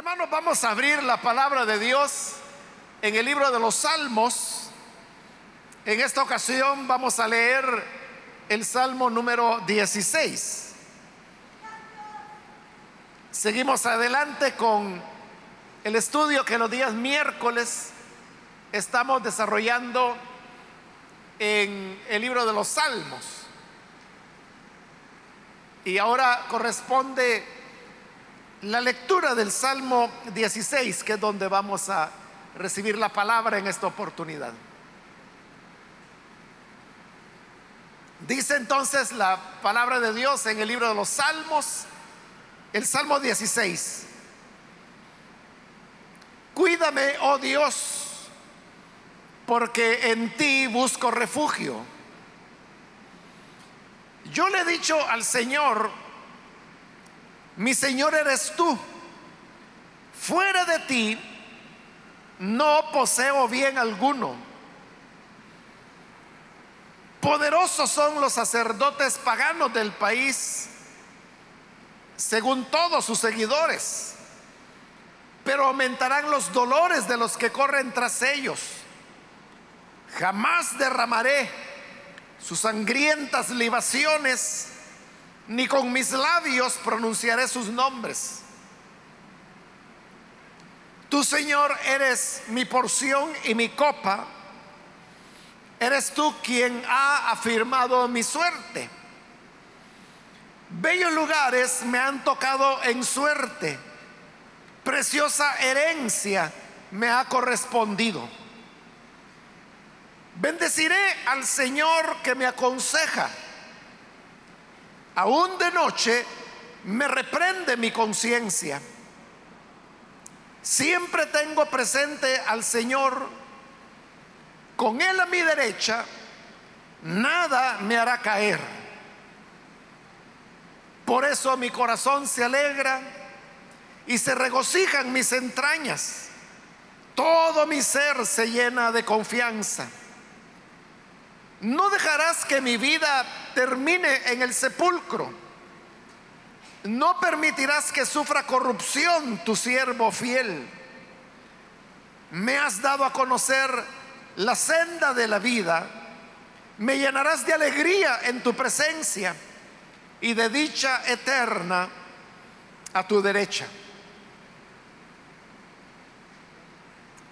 Hermanos, vamos a abrir la palabra de Dios en el libro de los Salmos. En esta ocasión vamos a leer el Salmo número 16. Seguimos adelante con el estudio que los días miércoles estamos desarrollando en el libro de los Salmos. Y ahora corresponde la lectura del Salmo 16, que es donde vamos a recibir la palabra en esta oportunidad. Dice entonces la palabra de Dios en el libro de los Salmos, el Salmo 16. Cuídame, oh Dios, porque en ti busco refugio. Yo le he dicho al Señor, mi Señor eres tú. Fuera de ti no poseo bien alguno. Poderosos son los sacerdotes paganos del país, según todos sus seguidores, pero aumentarán los dolores de los que corren tras ellos. Jamás derramaré sus sangrientas libaciones ni con mis labios pronunciaré sus nombres. Tú, Señor, eres mi porción y mi copa. Eres tú quien ha afirmado mi suerte. Bellos lugares me han tocado en suerte. Preciosa herencia me ha correspondido. Bendeciré al Señor que me aconseja aún de noche, me reprende mi conciencia. Siempre tengo presente al Señor, con Él a mi derecha, nada me hará caer. Por eso mi corazón se alegra y se regocijan mis entrañas. Todo mi ser se llena de confianza. No dejarás que mi vida termine en el sepulcro. No permitirás que sufra corrupción tu siervo fiel. Me has dado a conocer la senda de la vida. Me llenarás de alegría en tu presencia y de dicha eterna a tu derecha.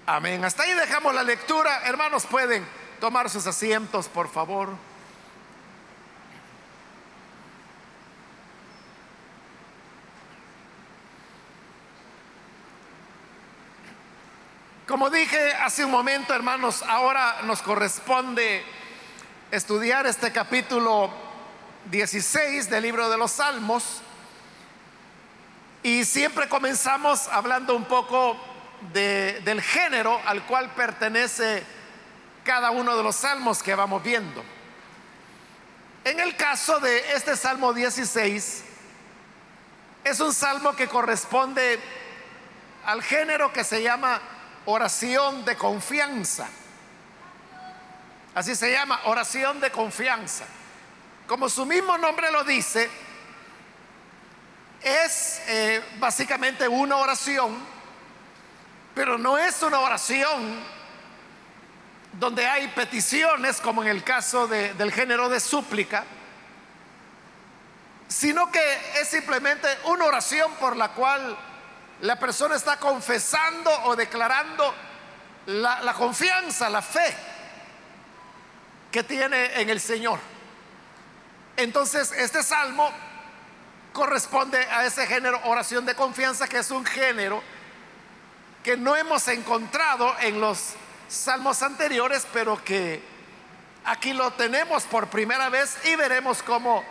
Amén. Hasta ahí dejamos la lectura. Hermanos, pueden tomar sus asientos, por favor. Como dije hace un momento, hermanos, ahora nos corresponde estudiar este capítulo 16 del libro de los Salmos. Y siempre comenzamos hablando un poco del género al cual pertenece cada uno de los salmos que vamos viendo. En el caso de este Salmo 16, es un salmo que corresponde al género que se llama oración de confianza. Así se llama, oración de confianza. Como su mismo nombre lo dice, es eh, básicamente una oración, pero no es una oración donde hay peticiones, como en el caso del género de súplica, sino que es simplemente una oración por la cual la persona está confesando o declarando la, confianza, la fe que tiene en el Señor. Entonces, este salmo corresponde a ese género oración de confianza, que es un género que no hemos encontrado en los salmos anteriores, pero que aquí lo tenemos por primera vez y veremos cómo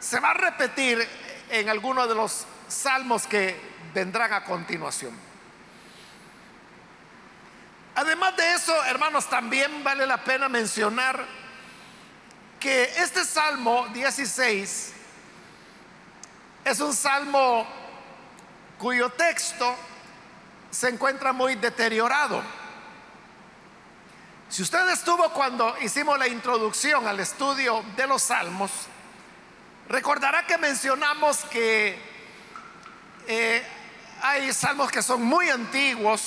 se va a repetir en alguno de los salmos que vendrán a continuación. Además de eso, hermanos, también vale la pena mencionar que este Salmo 16 es un salmo cuyo texto se encuentra muy deteriorado. Si usted estuvo cuando hicimos la introducción al estudio de los salmos, recordará que mencionamos que eh, hay salmos que son muy antiguos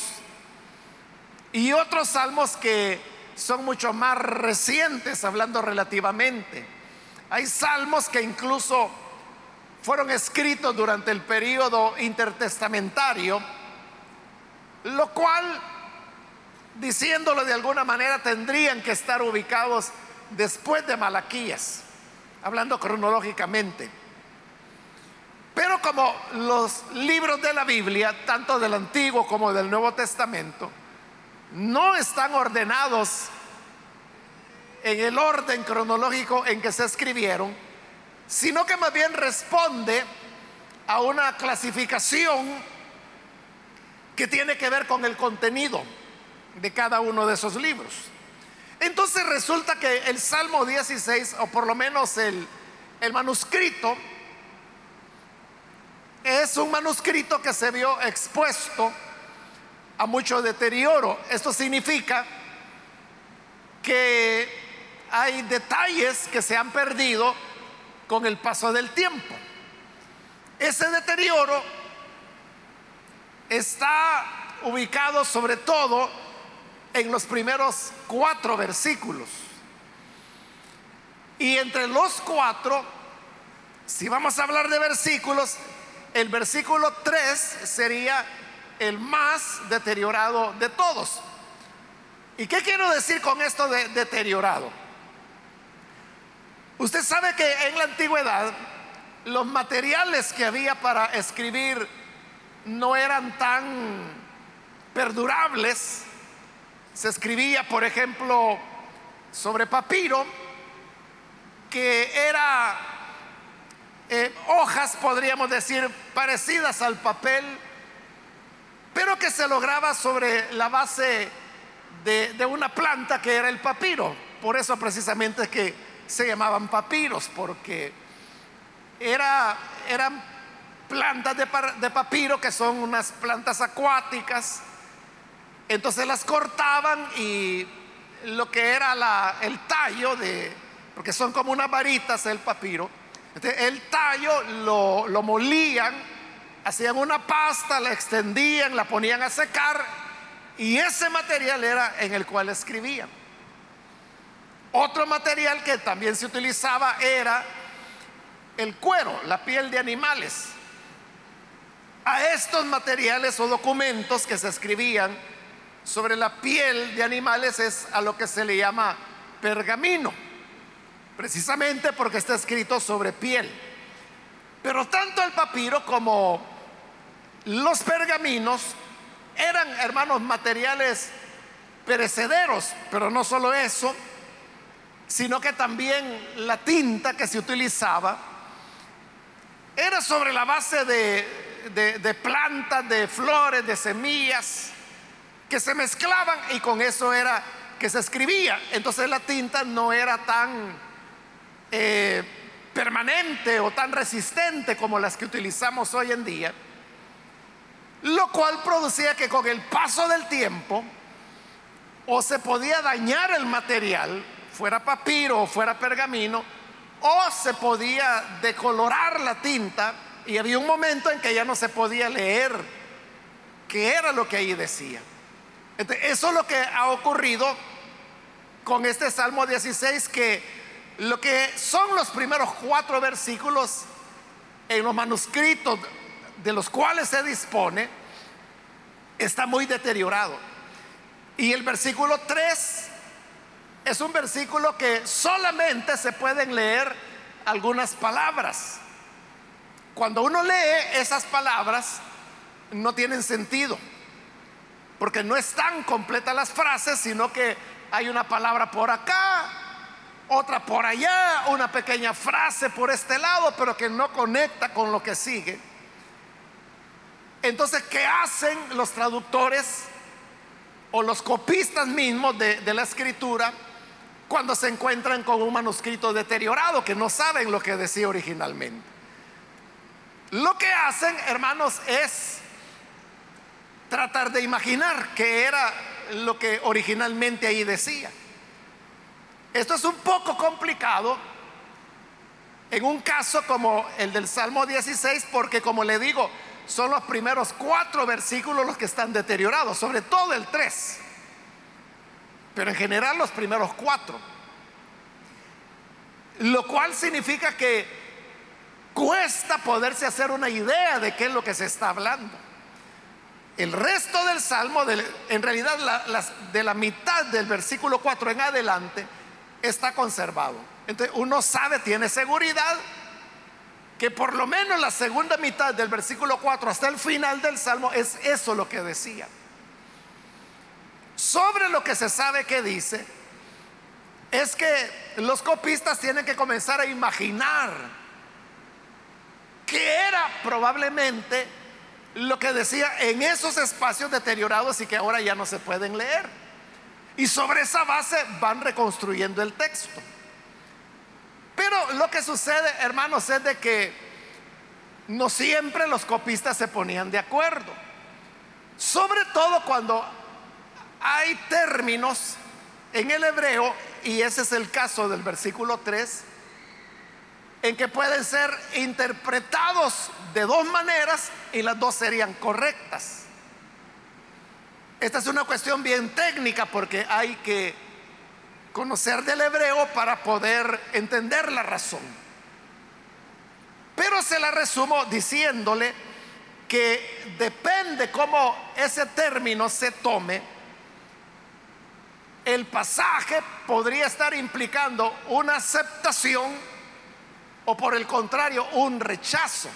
y otros salmos que son mucho más recientes, hablando relativamente. Hay salmos que incluso fueron escritos durante el periodo intertestamentario, lo cual, diciéndolo de alguna manera, tendrían que estar ubicados después de Malaquías, hablando cronológicamente. Pero como los libros de la Biblia, tanto del Antiguo como del Nuevo Testamento, no están ordenados en el orden cronológico en que se escribieron, sino que más bien responde a una clasificación que tiene que ver con el contenido de cada uno de esos libros. Entonces resulta que el Salmo 16, o por lo menos el, el manuscrito, es un manuscrito que se vio expuesto a mucho deterioro. Esto significa que hay detalles que se han perdido con el paso del tiempo. Ese deterioro está ubicado sobre todo en los primeros cuatro versículos. Y entre los cuatro, si vamos a hablar de versículos, el versículo 3 sería el más deteriorado de todos. ¿Y qué quiero decir con esto de deteriorado? Usted sabe que en la antigüedad los materiales que había para escribir no eran tan perdurables. Se escribía, por ejemplo, sobre papiro, que era eh, hojas, podríamos decir, parecidas al papel pero que se lograba sobre la base de, una planta que era el papiro. Por eso precisamente es que se llamaban papiros, porque era, eran plantas de, de, papiro que son unas plantas acuáticas. Entonces las cortaban y lo que era el tallo de, porque son como unas varitas el papiro, el tallo lo, lo molían hacían una pasta, la extendían, la ponían a secar y ese material era en el cual escribían. Otro material que también se utilizaba era el cuero, la piel de animales. A estos materiales o documentos que se escribían sobre la piel de animales es a lo que se le llama pergamino, precisamente porque está escrito sobre piel. Pero tanto el papiro como los pergaminos eran, hermanos, materiales perecederos, pero no solo eso, sino que también la tinta que se utilizaba era sobre la base de, de, plantas, de flores, de semillas, que se mezclaban y con eso era que se escribía. Entonces la tinta no era tan eh, permanente o tan resistente como las que utilizamos hoy en día. Lo cual producía que con el paso del tiempo o se podía dañar el material, fuera papiro o fuera pergamino, o se podía decolorar la tinta y había un momento en que ya no se podía leer qué era lo que ahí decía. Eso es lo que ha ocurrido con este Salmo 16, que lo que son los primeros cuatro versículos en los manuscritos de los cuales se dispone está muy deteriorado. Y el versículo 3 es un versículo que solamente se pueden leer algunas palabras. Cuando uno lee esas palabras, no tienen sentido, porque no están completas las frases, sino que hay una palabra por acá, otra por allá, una pequeña frase por este lado, pero que no conecta con lo que sigue. Entonces, ¿qué hacen los traductores o los copistas mismos de, la escritura cuando se encuentran con un manuscrito deteriorado que no saben lo que decía originalmente? Lo que hacen, hermanos, es tratar de imaginar qué era lo que originalmente ahí decía. Esto es un poco complicado en un caso como el del Salmo 16 porque como le digo, son los primeros cuatro versículos los que están deteriorados, sobre todo el 3, pero en general los primeros cuatro. Lo cual significa que cuesta poderse hacer una idea de qué es lo que se está hablando. El resto del salmo, en realidad de la mitad del versículo 4 en adelante, está conservado. Entonces uno sabe, tiene seguridad que por lo menos la segunda mitad del versículo 4 hasta el final del salmo es eso lo que decía. Sobre lo que se sabe que dice, es que los copistas tienen que comenzar a imaginar que era probablemente lo que decía en esos espacios deteriorados y que ahora ya no se pueden leer. Y sobre esa base van reconstruyendo el texto. Pero lo que sucede, hermanos, es de que no siempre los copistas se ponían de acuerdo. Sobre todo cuando hay términos en el hebreo, y ese es el caso del versículo 3, en que pueden ser interpretados de dos maneras y las dos serían correctas. Esta es una cuestión bien técnica porque hay que conocer del hebreo para poder entender la razón. Pero se la resumo diciéndole que depende cómo ese término se tome, el pasaje podría estar implicando una aceptación o por el contrario un rechazo.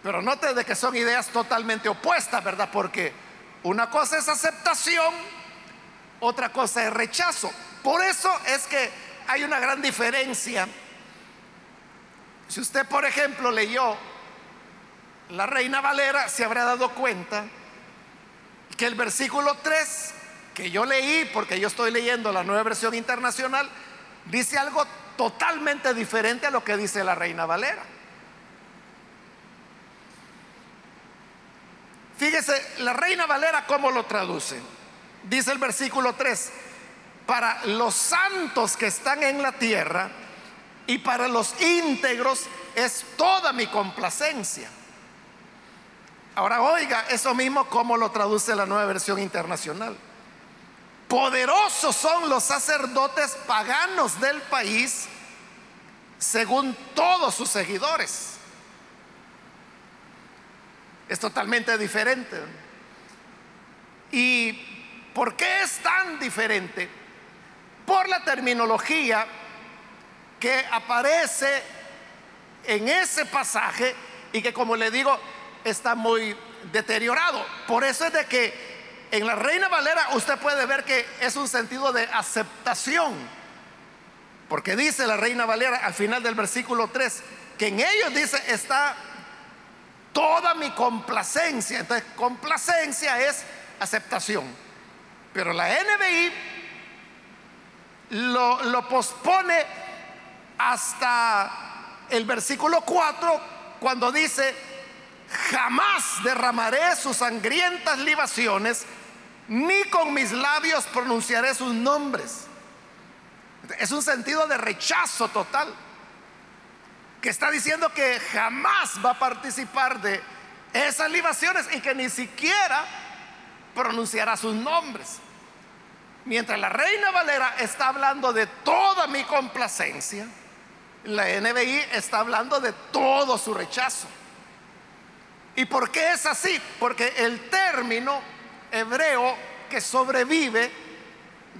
Pero note de que son ideas totalmente opuestas, ¿verdad? Porque una cosa es aceptación, otra cosa es rechazo. Por eso es que hay una gran diferencia. Si usted, por ejemplo, leyó la Reina Valera, se habrá dado cuenta que el versículo 3 que yo leí, porque yo estoy leyendo la nueva versión internacional, dice algo totalmente diferente a lo que dice la Reina Valera. Fíjese, la Reina Valera, ¿cómo lo traduce? Dice el versículo 3, para los santos que están en la tierra y para los íntegros es toda mi complacencia. Ahora oiga, eso mismo como lo traduce la nueva versión internacional. Poderosos son los sacerdotes paganos del país según todos sus seguidores. Es totalmente diferente. ¿Y por qué es tan diferente? Por la terminología que aparece en ese pasaje y que como le digo está muy deteriorado. Por eso es de que en la Reina Valera usted puede ver que es un sentido de aceptación. Porque dice la Reina Valera al final del versículo 3, que en ellos dice está toda mi complacencia. Entonces, complacencia es aceptación. Pero la NBI lo, pospone hasta el versículo 4 cuando dice, jamás derramaré sus sangrientas libaciones ni con mis labios pronunciaré sus nombres. Es un sentido de rechazo total, que está diciendo que jamás va a participar de esas libaciones y que ni siquiera pronunciará sus nombres. Mientras la reina Valera está hablando de toda mi complacencia, la NBI está hablando de todo su rechazo. ¿Y por qué es así? Porque el término hebreo que sobrevive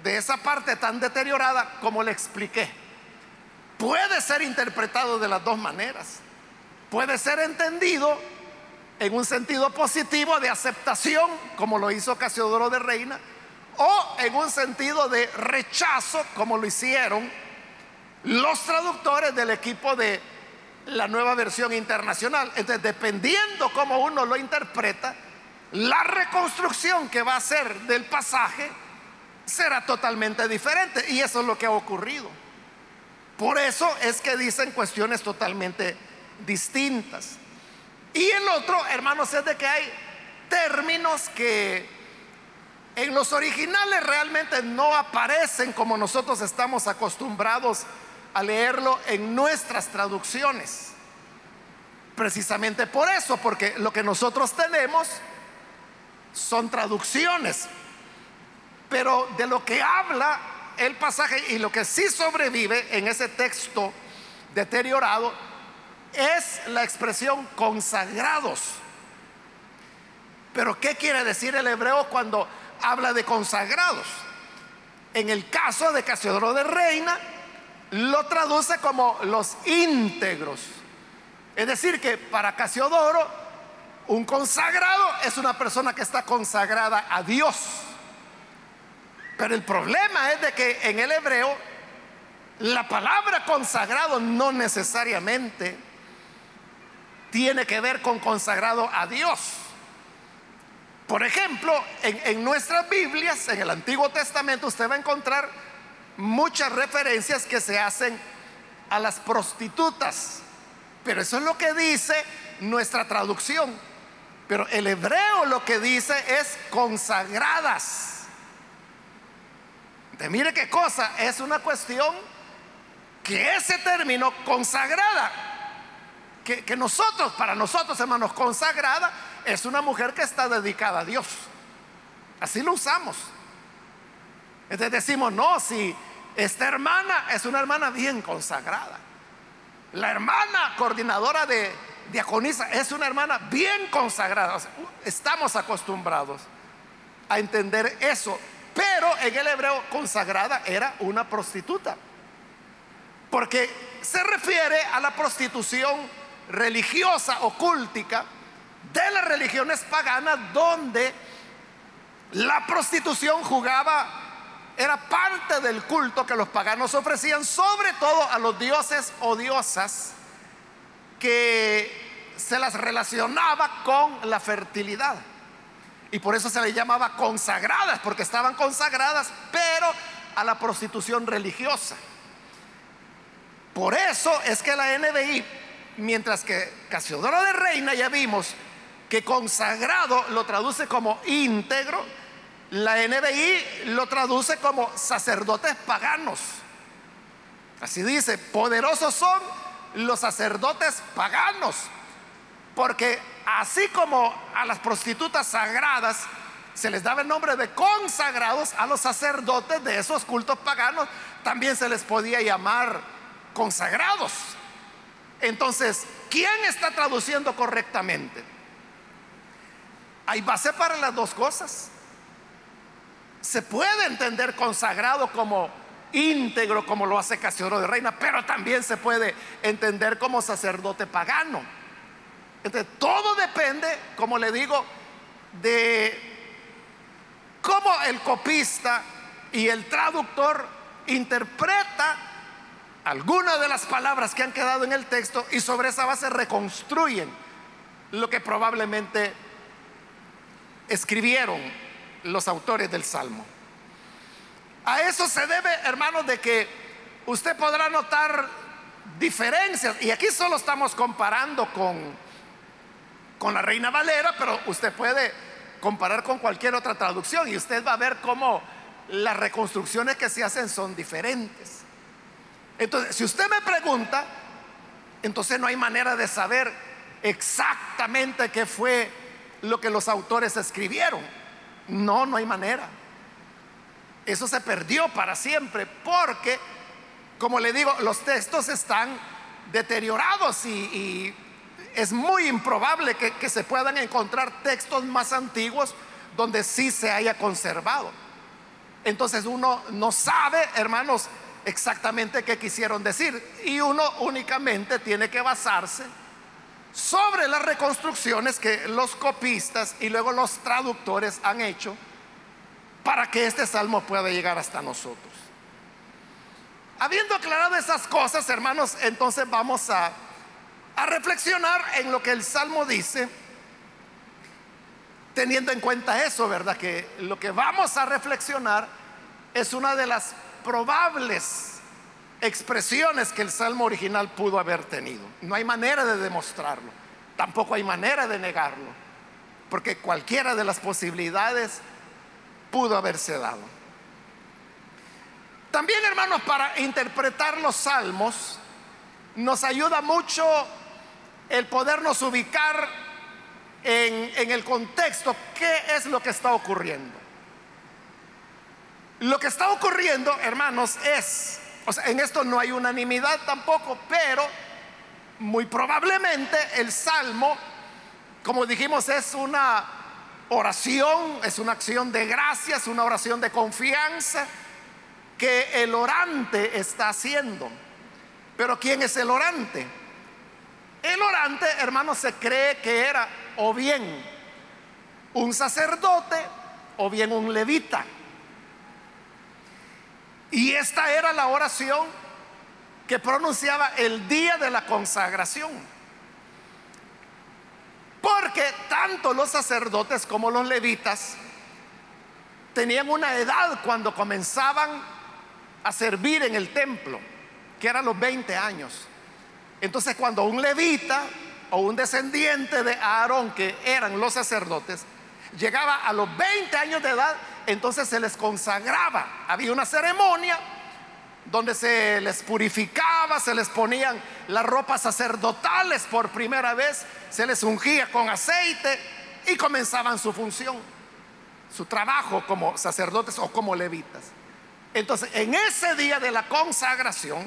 de esa parte tan deteriorada como le expliqué. Puede ser interpretado de las dos maneras. Puede ser entendido en un sentido positivo de aceptación, como lo hizo Casiodoro de Reina, o en un sentido de rechazo, como lo hicieron los traductores del equipo de la nueva versión internacional. Entonces, dependiendo cómo uno lo interpreta, la reconstrucción que va a hacer del pasaje será totalmente diferente. Y eso es lo que ha ocurrido. Por eso es que dicen cuestiones totalmente distintas. Y el otro, hermanos, es de que hay términos que en los originales realmente no aparecen como nosotros estamos acostumbrados a leerlo en nuestras traducciones. precisamente por eso, porque lo que nosotros tenemos son traducciones, pero de lo que habla el pasaje y lo que sí sobrevive en ese texto deteriorado es la expresión consagrados. Pero ¿qué quiere decir el hebreo cuando habla de consagrados? En el caso de Casiodoro de Reina, lo traduce como los íntegros. Es decir, que para Casiodoro, un consagrado es una persona que está consagrada a Dios. Pero el problema es de que en el hebreo la palabra consagrado no necesariamente tiene que ver con consagrado a Dios. Por ejemplo, en, nuestras Biblias, en el Antiguo Testamento, usted va a encontrar muchas referencias que se hacen a las prostitutas. Pero eso es lo que dice nuestra traducción. Pero el hebreo lo que dice es consagradas. Mire qué cosa, es una cuestión que ese término consagrada, que nosotros, para nosotros hermanos, consagrada, es una mujer que está dedicada a Dios. Así lo usamos. Entonces decimos, no, si esta hermana es una hermana bien consagrada. La hermana coordinadora de diaconisa es una hermana bien consagrada. estamos acostumbrados a entender eso. Pero en el hebreo consagrada era una prostituta. Porque se refiere a la prostitución religiosa o cultica de las religiones paganas donde la prostitución jugaba, era parte del culto que los paganos ofrecían, sobre todo a los dioses o diosas que se las relacionaba con la fertilidad. Y por eso se les llamaba consagradas, porque estaban consagradas, pero a la prostitución religiosa. Por eso es que la NBI, mientras que Casiodoro de Reina ya vimos que consagrado lo traduce como íntegro, la NBI lo traduce como sacerdotes paganos. Así dice, poderosos son los sacerdotes paganos, porque así como a las prostitutas sagradas se les daba el nombre de consagrados, a los sacerdotes de esos cultos paganos también se les podía llamar consagrados. Entonces, ¿quién está traduciendo correctamente? Hay base para las dos cosas. Se puede entender consagrado como íntegro, como lo hace Casiodoro de Reina, pero también se puede entender como sacerdote pagano. Entonces, todo depende, como le digo, de cómo el copista y el traductor interpreta algunas de las palabras que han quedado en el texto y sobre esa base reconstruyen lo que probablemente escribieron los autores del Salmo. A eso se debe, hermanos, de que usted podrá notar diferencias. Y aquí solo estamos comparando con con la Reina Valera, pero usted puede comparar con cualquier otra traducción y usted va a ver cómo las reconstrucciones que se hacen son diferentes. Entonces, si usted me pregunta, entonces no hay manera de saber exactamente qué fue lo que los autores escribieron. No, no hay manera. Eso se perdió para siempre porque, como le digo, los textos están deteriorados y, es muy improbable que, se puedan encontrar textos más antiguos donde sí se haya conservado. Entonces uno no sabe, hermanos, exactamente qué quisieron decir. Y uno únicamente tiene que basarse sobre las reconstrucciones que los copistas y luego los traductores han hecho para que este salmo pueda llegar hasta nosotros. Habiendo aclarado esas cosas, hermanos, entonces vamos a a reflexionar en lo que el Salmo dice, teniendo en cuenta eso, ¿verdad? Que lo que vamos a reflexionar es una de las probables expresiones que el Salmo original pudo haber tenido. No hay manera de demostrarlo, tampoco hay manera de negarlo, porque cualquiera de las posibilidades pudo haberse dado. También, hermanos, para interpretar los salmos, nos ayuda mucho el podernos ubicar en, el contexto, qué es lo que está ocurriendo. Lo que está ocurriendo, hermanos, es, o sea, en esto no hay unanimidad tampoco, pero muy probablemente el salmo, como dijimos, es una oración, es una acción de gracias, una oración de confianza que el orante está haciendo. Pero ¿quién es el orante? El orante, hermanos, se cree que era o bien un sacerdote o bien un levita. Y esta era la oración que pronunciaba el día de la consagración. Porque tanto los sacerdotes como los levitas tenían una edad cuando comenzaban a servir en el templo, que eran los 20 años. Entonces cuando un levita o un descendiente de Aarón, que eran los sacerdotes, llegaba a los 20 años de edad, entonces se les consagraba. Había una ceremonia donde se les purificaba, se les ponían las ropas sacerdotales por primera vez, se les ungía con aceite y comenzaban su función, su trabajo como sacerdotes o como levitas. Entonces, en ese día de la consagración,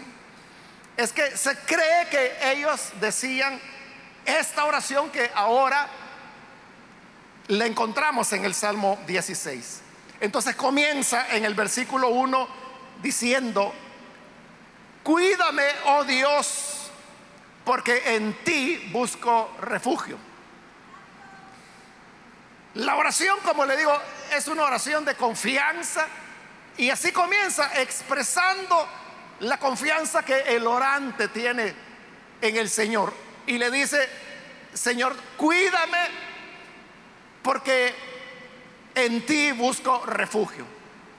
es que se cree que ellos decían esta oración que ahora la encontramos en el Salmo 16. Entonces comienza en el versículo 1 diciendo, Cuídame, oh Dios, porque en ti busco refugio. La oración, como le digo, es una oración de confianza y así comienza expresando la confianza que el orante tiene en el Señor. Y le dice, Señor, cuídame porque en ti busco refugio.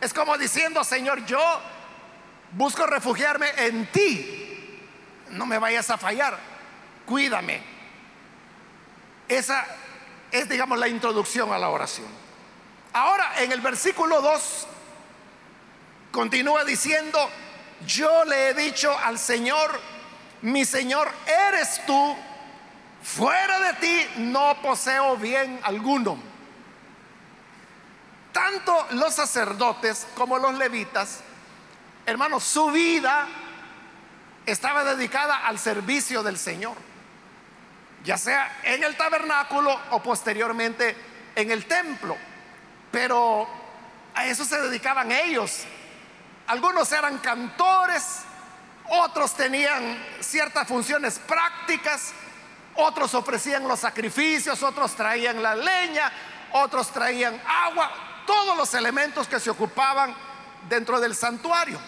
Es como diciendo, Señor, yo busco refugiarme en ti. No me vayas a fallar. Cuídame. Esa es, digamos, la introducción a la oración. Ahora, en el versículo 2, continúa diciendo, yo le he dicho al Señor, mi Señor eres tú, fuera de ti no poseo bien alguno. Tanto los sacerdotes como los levitas Hermanos, su vida estaba dedicada al servicio del Señor, ya sea en el tabernáculo o posteriormente en el templo. Pero a eso se dedicaban ellos. Algunos eran cantores, otros tenían ciertas funciones prácticas, otros ofrecían los sacrificios, otros traían la leña, otros traían agua, todos los elementos que se ocupaban dentro del santuario.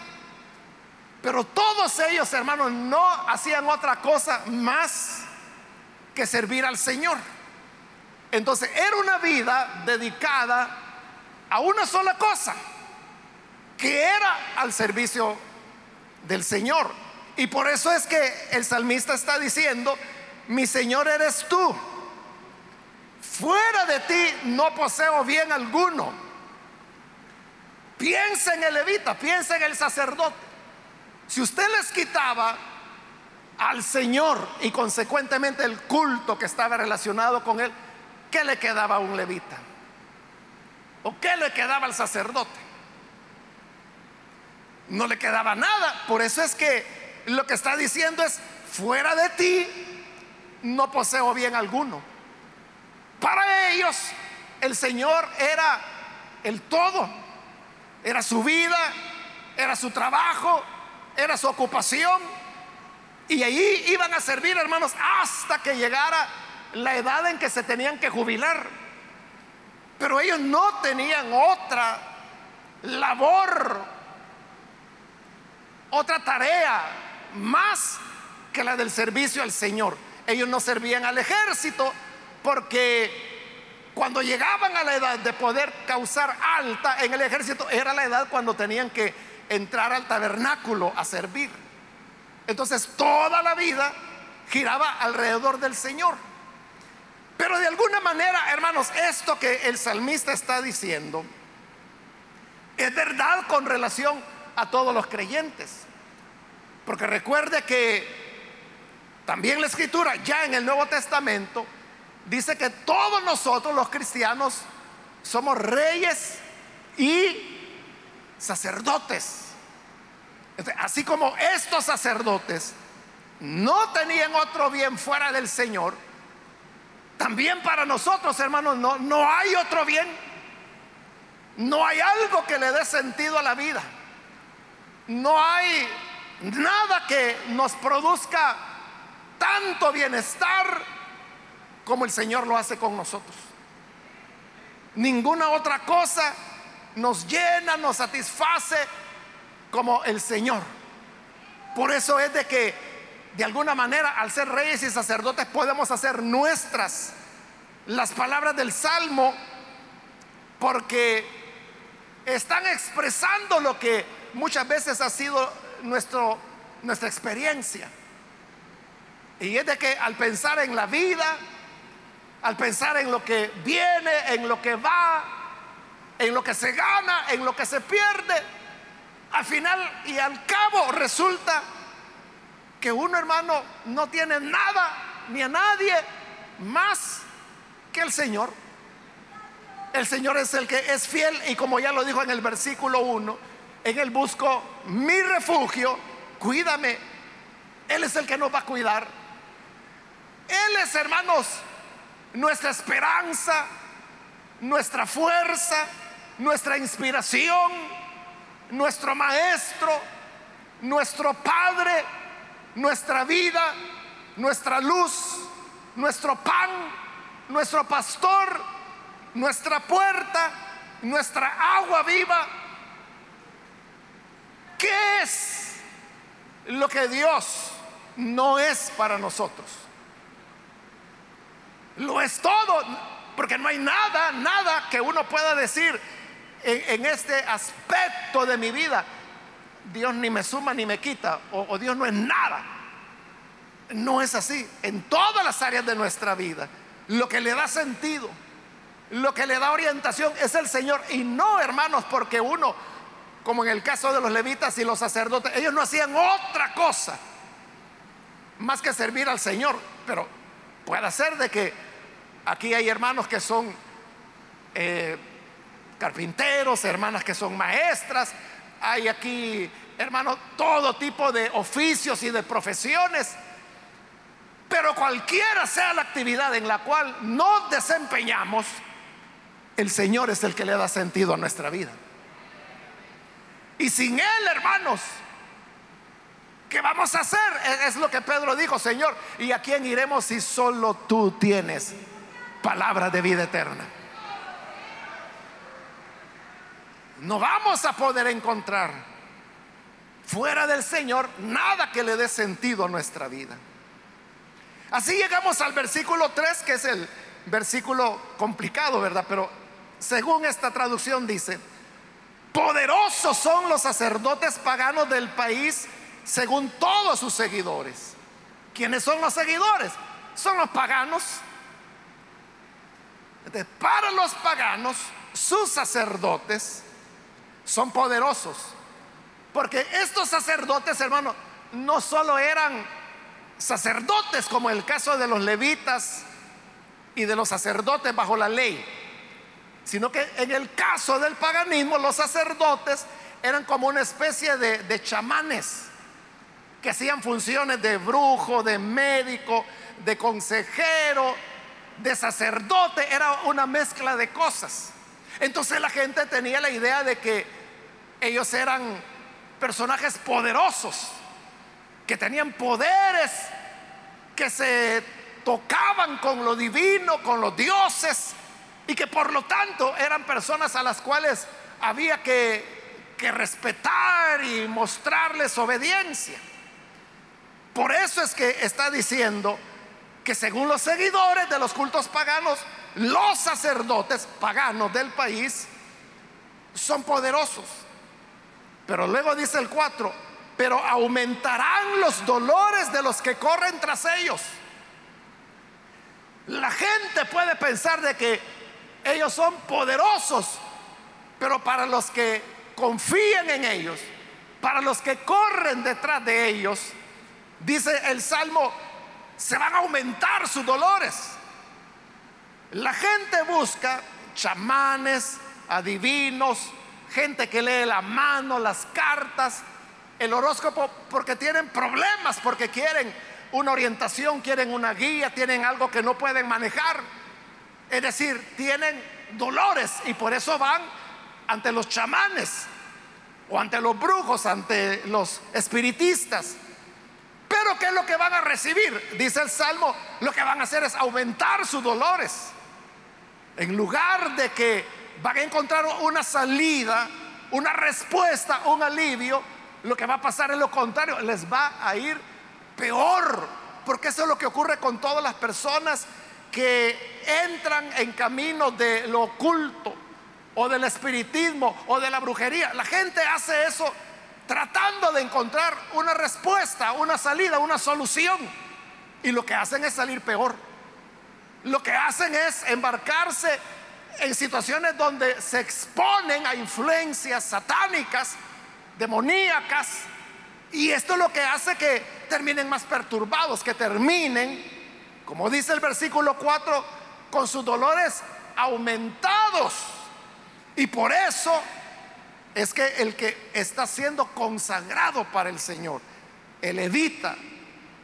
Pero todos ellos, hermanos, no hacían otra cosa más que servir al Señor. Entonces era una vida dedicada a una sola cosa, que era al servicio del Señor. Y por eso es que el salmista está diciendo, mi Señor eres tú. Fuera de ti no poseo bien alguno. Piensa en el levita, piensa en el sacerdote. Si usted les quitaba al Señor y consecuentemente el culto que estaba relacionado con él, ¿qué le quedaba a un levita? ¿O qué le quedaba al sacerdote? No le quedaba nada. Por eso es que lo que está diciendo es, fuera de ti no poseo bien alguno. Para ellos el Señor era el todo. Era su vida, era su trabajo, era su ocupación. Y ahí iban a servir, hermanos, hasta que llegara la edad en que se tenían que jubilar. Pero ellos no tenían otra labor, otra tarea más que la del servicio al Señor. Ellos no servían al ejército porque cuando llegaban a la edad de poder causar alta en el ejército, era la edad cuando tenían que entrar al tabernáculo a servir. Entonces toda la vida giraba alrededor del Señor. Pero de alguna manera, hermanos, esto que el salmista está diciendo es verdad con relación a todos los creyentes. Porque recuerde que También la escritura, ya en el Nuevo Testamento, dice que todos nosotros los cristianos somos reyes y sacerdotes. Así como estos sacerdotes no tenían otro bien fuera del Señor, también para nosotros, hermanos, no, no hay otro bien. No hay algo que le dé sentido a la vida. No hay nada que nos produzca tanto bienestar como el Señor lo hace con nosotros. Ninguna otra cosa nos llena, nos satisface como el Señor. Por eso es de que de alguna manera al ser reyes y sacerdotes podemos hacer nuestras las palabras del Salmo porque están expresando lo que muchas veces ha sido nuestro, nuestra experiencia. Y es de que al pensar en la vida, al pensar en lo que viene, en lo que va, en lo que se gana, en lo que se pierde, al final y al cabo resulta que uno hermano no tiene nada ni a nadie más que el Señor. El Señor es el que es fiel y como ya lo dijo en el versículo 1, en el busco mi refugio, cuídame. Él es el que nos va a cuidar. Él es, hermanos, nuestra esperanza, nuestra fuerza, nuestra inspiración, nuestro maestro, nuestro Padre, nuestra vida, nuestra luz, nuestro pan, nuestro pastor, nuestra puerta, nuestra agua viva. ¿Qué es lo que Dios no es para nosotros? Lo es todo, porque no hay nada, nada que uno pueda decir en, este aspecto de mi vida. Dios ni me suma ni me quita, o, o Dios no es nada. No es así. En todas las áreas de nuestra vida, lo que le da sentido, lo que le da orientación es el Señor. Y no, hermanos, porque uno, como en el caso de los levitas y los sacerdotes, ellos no hacían otra cosa más que servir al Señor. Pero puede ser de que aquí hay hermanos que son eh, carpinteros, hermanas que son maestras, hay aquí, hermanos, todo tipo de oficios y de profesiones. Pero cualquiera sea la actividad en la cual nos desempeñamos, el Señor es el que le da sentido a nuestra vida. Y sin Él, hermanos, ¿qué vamos a hacer? Es lo que Pedro dijo, Señor. ¿Y a quién iremos si solo tú tienes palabra de vida eterna? No vamos a poder encontrar fuera del Señor nada que le dé sentido a nuestra vida. Así llegamos al versículo 3, que es el versículo complicado, ¿verdad? Pero según esta traducción dice, poderosos son los sacerdotes paganos del país según todos sus seguidores. ¿Quiénes son los seguidores? Son los paganos. Para los paganos, sus sacerdotes son poderosos. Porque estos sacerdotes, hermano, no solo eran sacerdotes como el caso de los levitas y de los sacerdotes bajo la ley, sino que en el caso del paganismo los sacerdotes eran como una especie de, de chamanes que hacían funciones de brujo, de médico, de consejero, de sacerdote, era una mezcla de cosas. Entonces la gente tenía la idea de que ellos eran personajes poderosos, que tenían poderes, que se tocaban con lo divino, con los dioses, y que por lo tanto eran personas a las cuales había que, que respetar y mostrarles obediencia. Por eso es que está diciendo que según los seguidores de los cultos paganos, los sacerdotes paganos del país son poderosos. Pero luego dice el 4, pero aumentarán los dolores de los que corren tras ellos. La gente puede pensar de que ellos son poderosos, pero para los que confían en ellos, para los que corren detrás de ellos, dice el Salmo, se van a aumentar sus dolores. La gente busca chamanes, adivinos, gente que lee la mano, las cartas, el horóscopo, porque tienen problemas, porque quieren una orientación, quieren una guía, tienen algo que no pueden manejar. Es decir, tienen dolores y por eso van ante los chamanes o ante los brujos, ante los espiritistas. Pero ¿qué es lo que van a recibir? Dice el Salmo, lo que van a hacer es aumentar sus dolores. En lugar de que van a encontrar una salida, una respuesta, un alivio, lo que va a pasar es lo contrario, les va a ir peor, porque eso es lo que ocurre con todas las personas que entran en caminos de lo oculto o del espiritismo o de la brujería. La gente hace eso tratando de encontrar una respuesta, una salida, una solución. Y lo que hacen es salir peor. Lo que hacen es embarcarse en situaciones donde se exponen a influencias satánicas, demoníacas, y esto es lo que hace que terminen más perturbados, que terminen, como dice el versículo 4, con sus dolores aumentados. Y por eso es que el que está siendo consagrado para el Señor, el levita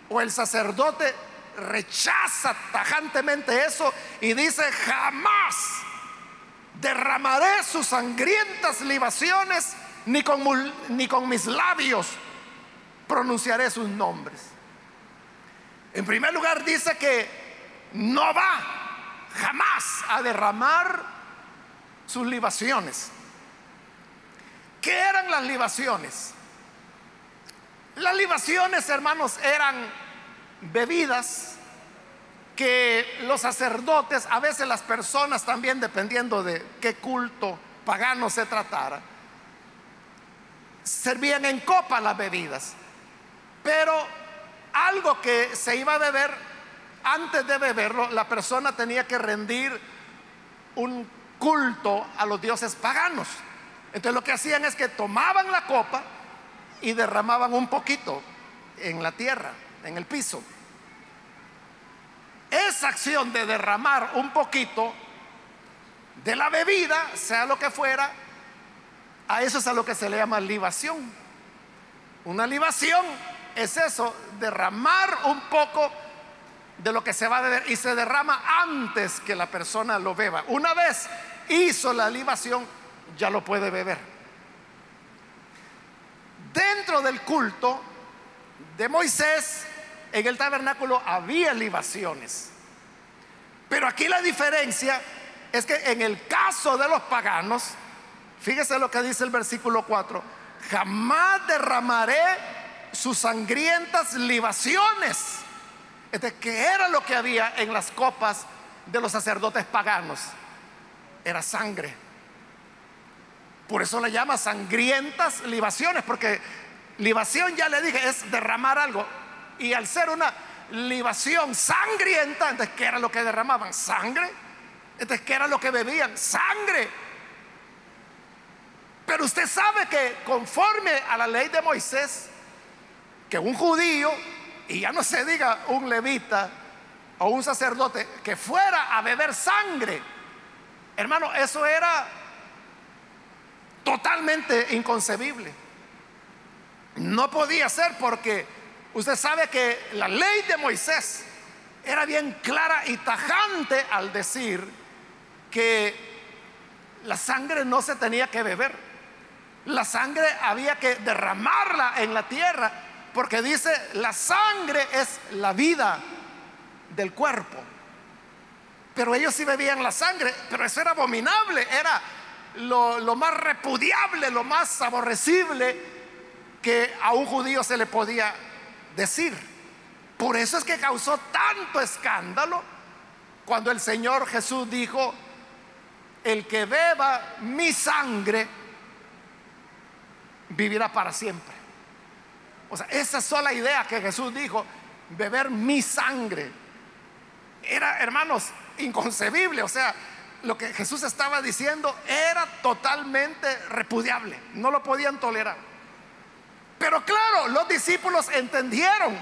o el sacerdote, rechaza tajantemente eso y dice, jamás derramaré sus sangrientas libaciones, ni con, ni con mis labios pronunciaré sus nombres. En primer lugar dice que no va jamás a derramar sus libaciones. ¿Qué eran las libaciones? Las libaciones, hermanos, eran bebidas que los sacerdotes, a veces las personas también, dependiendo de qué culto pagano se tratara, servían en copa las bebidas. Pero algo que se iba a beber, antes de beberlo, la persona tenía que rendir un culto a los dioses paganos. Entonces lo que hacían es que tomaban la copa y derramaban un poquito en la tierra, en el piso. Esa acción de derramar un poquito de la bebida, sea lo que fuera, a eso es a lo que se le llama libación. Una libación es eso, derramar un poco de lo que se va a beber y se derrama antes que la persona lo beba. Una vez hizo la libación, ya lo puede beber. Dentro del culto de Moisés, en el tabernáculo había libaciones. Pero aquí la diferencia es que en el caso de los paganos, fíjese lo que dice el versículo 4, jamás derramaré sus sangrientas libaciones. Este, que era lo que había en las copas de los sacerdotes paganos? Era sangre. Por eso le llama sangrientas libaciones, porque libación, ya le dije, es derramar algo. Y al ser una libación sangrienta, entonces, ¿qué era lo que derramaban? Sangre. Entonces, ¿qué era lo que bebían? Sangre. Pero usted sabe que conforme a la ley de Moisés, que un judío, y ya no se diga un levita o un sacerdote, que fuera a beber sangre, hermano, eso era totalmente inconcebible. No podía ser porque Usted sabe que la ley de Moisés era bien clara y tajante al decir que la sangre no se tenía que beber. La sangre había que derramarla en la tierra porque dice, la sangre es la vida del cuerpo. Pero ellos sí bebían la sangre, pero eso era abominable, era lo, más repudiable, lo más aborrecible que a un judío se le podía decir. Por eso es que causó tanto escándalo cuando el Señor Jesús dijo, el que beba mi sangre vivirá para siempre. O sea, esa sola idea que Jesús dijo, beber mi sangre, era, hermanos, inconcebible. O sea, lo que Jesús estaba diciendo era totalmente repudiable. No lo podían tolerar. Pero claro, los discípulos entendieron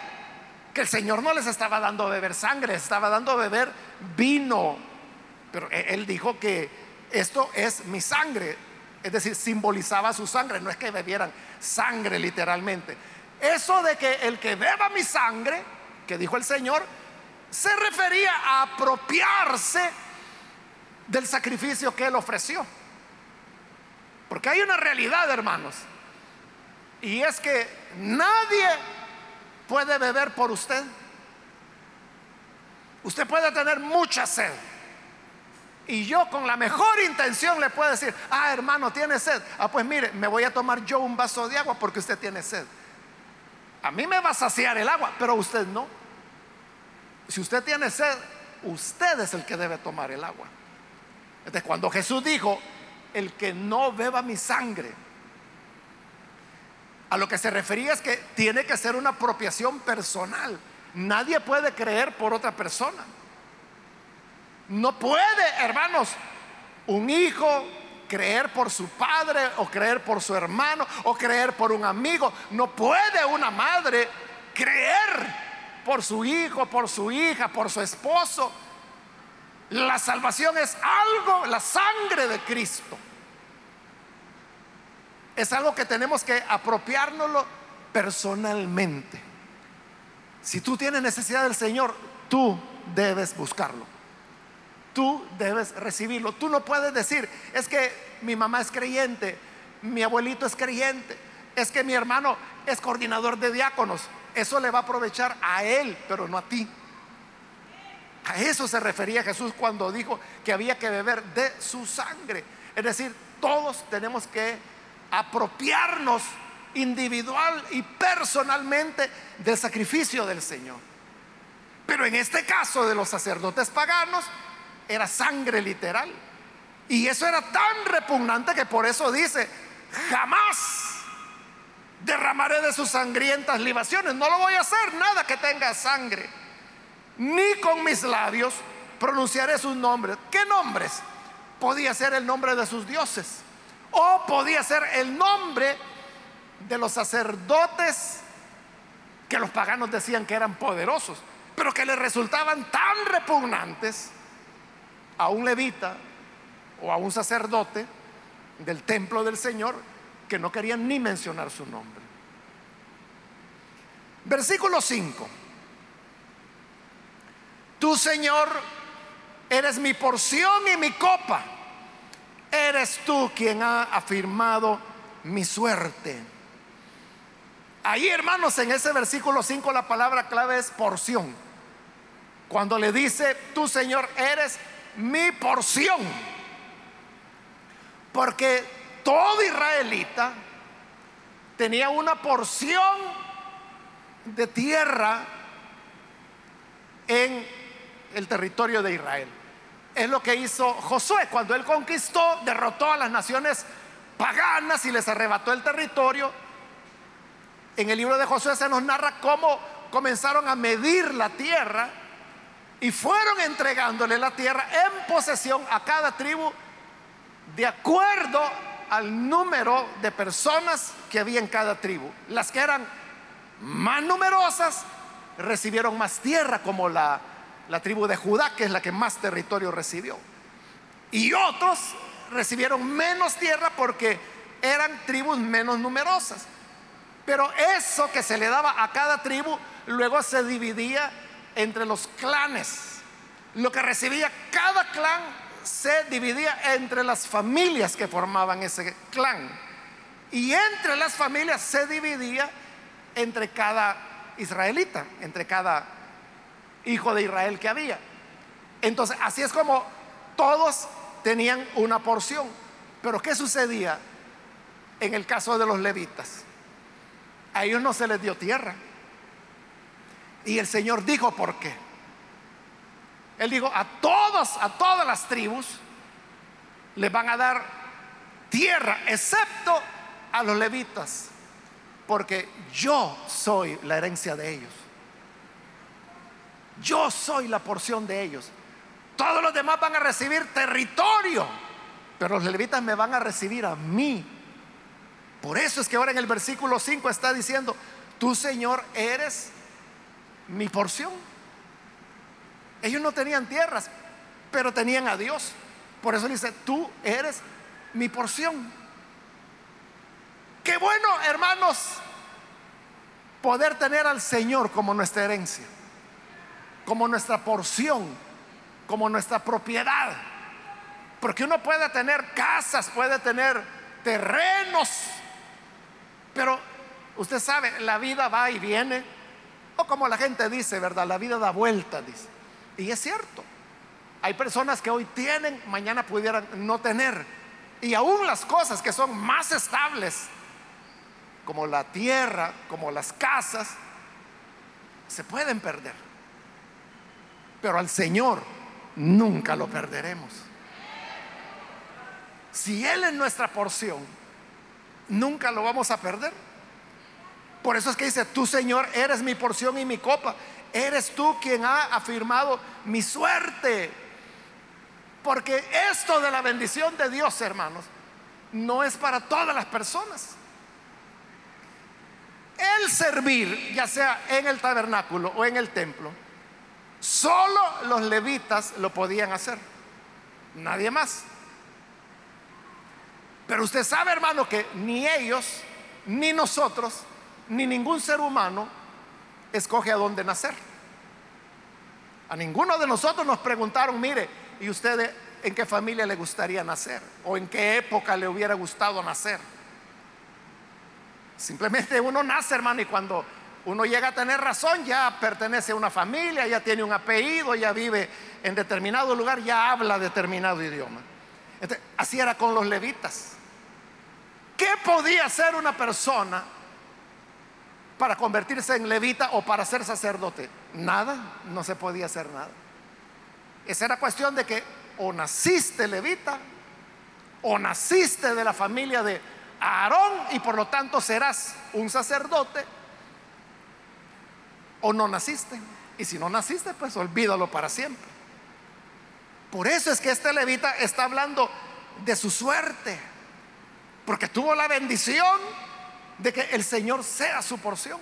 que el Señor no les estaba dando a beber sangre, estaba dando a beber vino. Pero e, él dijo que esto es mi sangre, es decir, simbolizaba su sangre, no es que bebieran sangre literalmente. Eso de que el que beba mi sangre, que dijo el Señor, se refería a apropiarse del sacrificio que él ofreció. Porque hay una realidad, hermanos, y es que nadie puede beber por usted. Usted puede tener mucha sed. Y yo con la mejor intención le puedo decir, ah hermano, tiene sed. Ah, pues mire, me voy a tomar yo un vaso de agua porque usted tiene sed. A mí me va a saciar el agua, pero usted no. Si usted tiene sed, usted es el que debe tomar el agua. Entonces, cuando Jesús dijo, el que no beba mi sangre, a lo que se refería es que tiene que ser una apropiación personal. Nadie puede creer por otra persona. No puede, hermanos, un hijo creer por su padre o creer por su hermano o creer por un amigo. No puede una madre creer por su hijo, por su hija, por su esposo. La salvación es algo, la sangre de Cristo. Es algo que tenemos que apropiárnoslo personalmente. Si tú tienes necesidad del Señor, tú debes buscarlo. Tú debes recibirlo. Tú no puedes decir, es que mi mamá es creyente, mi abuelito es creyente, es que mi hermano es coordinador de diáconos. Eso le va a aprovechar a él, pero no a ti. A eso se refería Jesús cuando dijo que había que beber de su sangre. Es decir, todos tenemos que apropiarnos individual y personalmente del sacrificio del Señor. Pero en este caso de los sacerdotes paganos era sangre literal. Y eso era tan repugnante que por eso dice, jamás derramaré de sus sangrientas libaciones. No lo voy a hacer, nada que tenga sangre. Ni con mis labios pronunciaré sus nombres. ¿Qué nombres? Podía ser el nombre de sus dioses. O podía ser el nombre de los sacerdotes que los paganos decían que eran poderosos, pero que le resultaban tan repugnantes a un levita o a un sacerdote del templo del Señor que no querían ni mencionar su nombre. Versículo 5. Tú, Señor, eres mi porción y mi copa. Eres tú quien ha afirmado mi suerte. Ahí, hermanos, en ese versículo 5 la palabra clave es porción. Cuando le dice, tú, Señor, eres mi porción. Porque todo israelita tenía una porción de tierra en el territorio de Israel. Es lo que hizo Josué cuando él conquistó, derrotó a las naciones paganas y les arrebató el territorio. En el libro de Josué se nos narra cómo comenzaron a medir la tierra y fueron entregándole la tierra en posesión a cada tribu de acuerdo al número de personas que había en cada tribu. Las que eran más numerosas recibieron más tierra, como la, la tribu de Judá, que es la que más territorio recibió. Y otros recibieron menos tierra porque eran tribus menos numerosas. Pero eso que se le daba a cada tribu luego se dividía entre los clanes. Lo que recibía cada clan se dividía entre las familias que formaban ese clan. Y entre las familias se dividía entre cada israelita, entre cada hijo de Israel que había. Entonces, así es como todos tenían una porción. Pero ¿qué sucedía en el caso de los levitas? A ellos no se les dio tierra. Y el Señor dijo por qué. Él dijo, a todos, a todas las tribus, les van a dar tierra, excepto a los levitas, porque yo soy la herencia de ellos. Yo soy la porción de ellos. Todos los demás van a recibir territorio, pero los levitas me van a recibir a mí. Por eso es que ahora en el versículo 5 está diciendo, tú Señor eres mi porción. Ellos no tenían tierras, pero tenían a Dios. Por eso dice, tú eres mi porción. Qué bueno, hermanos, poder tener al Señor como nuestra herencia, como nuestra porción, como nuestra propiedad. Porque uno puede tener casas, puede tener terrenos, pero usted sabe, la vida va y viene, o como la gente dice, ¿verdad? La vida da vuelta, dice. Y es cierto. Hay personas que hoy tienen, mañana pudieran no tener. Y aún las cosas que son más estables, como la tierra, como las casas, se pueden perder. Pero al Señor nunca lo perderemos. Si Él es nuestra porción, nunca lo vamos a perder. Por eso es que dice, tú Señor eres mi porción y mi copa. Eres tú quien ha afirmado mi suerte. Porque esto de la bendición de Dios, hermanos, no es para todas las personas. El servir, ya sea en el tabernáculo o en el templo, solo los levitas lo podían hacer. Nadie más. Pero usted sabe, hermano, que ni ellos, ni nosotros, ni ningún ser humano escoge a dónde nacer. A ninguno de nosotros nos preguntaron, mire, ¿y usted en qué familia le gustaría nacer? ¿O en qué época le hubiera gustado nacer? Simplemente uno nace, hermano, y cuando uno llega a tener razón, ya pertenece a una familia, ya tiene un apellido, ya vive en determinado lugar, ya habla determinado idioma. así era con los levitas. ¿Qué podía hacer una persona para convertirse en levita o para ser sacerdote? Nada, no se podía hacer nada. Esa era cuestión de que o naciste levita o naciste de la familia de Aarón y por lo tanto serás un sacerdote o no naciste. Y si no naciste, pues olvídalo para siempre. Por eso es que este levita está hablando de su suerte porque tuvo la bendición de que el Señor sea su porción.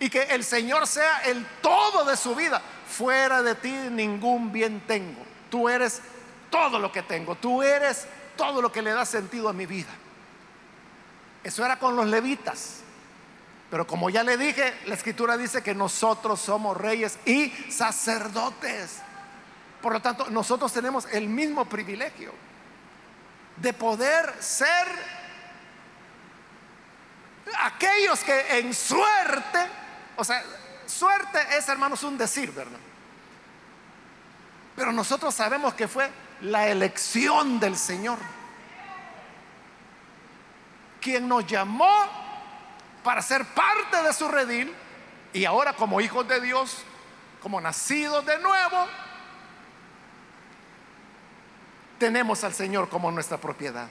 Y que el Señor sea el todo de su vida. Fuera de ti ningún bien tengo. Tú eres todo lo que tengo. Tú eres todo lo que le da sentido a mi vida. Eso era con los levitas. Pero como ya le dije, la escritura dice que nosotros somos reyes y sacerdotes. Por lo tanto, nosotros tenemos el mismo privilegio de poder ser aquellos que en suerte, o sea, suerte es, hermanos, un decir, ¿verdad? Pero nosotros sabemos que fue la elección del Señor quien nos llamó para ser parte de su redil y ahora como hijos de Dios, como nacidos de nuevo, tenemos al Señor como nuestra propiedad.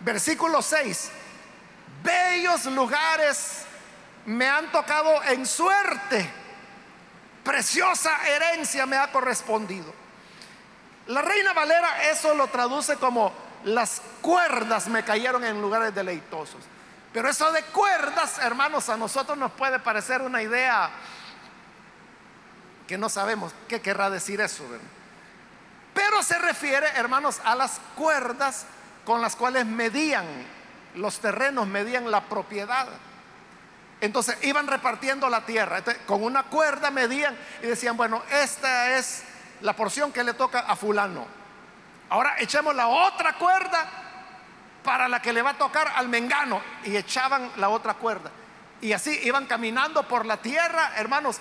Versículo 6. Bellos lugares me han tocado en suerte. Preciosa herencia me ha correspondido. La reina Valera eso lo traduce como las cuerdas me cayeron en lugares deleitosos. Pero eso de cuerdas, hermanos, a nosotros nos puede parecer una idea que no sabemos qué querrá decir eso. Pero se refiere, hermanos, a las cuerdas con las cuales medían los terrenos, medían la propiedad. Entonces iban repartiendo la tierra. con una cuerda medían y decían, bueno, esta es la porción que le toca a fulano. Ahora echemos la otra cuerda para la que le va a tocar al mengano. Y echaban la otra cuerda. Y así iban caminando por la tierra, hermanos,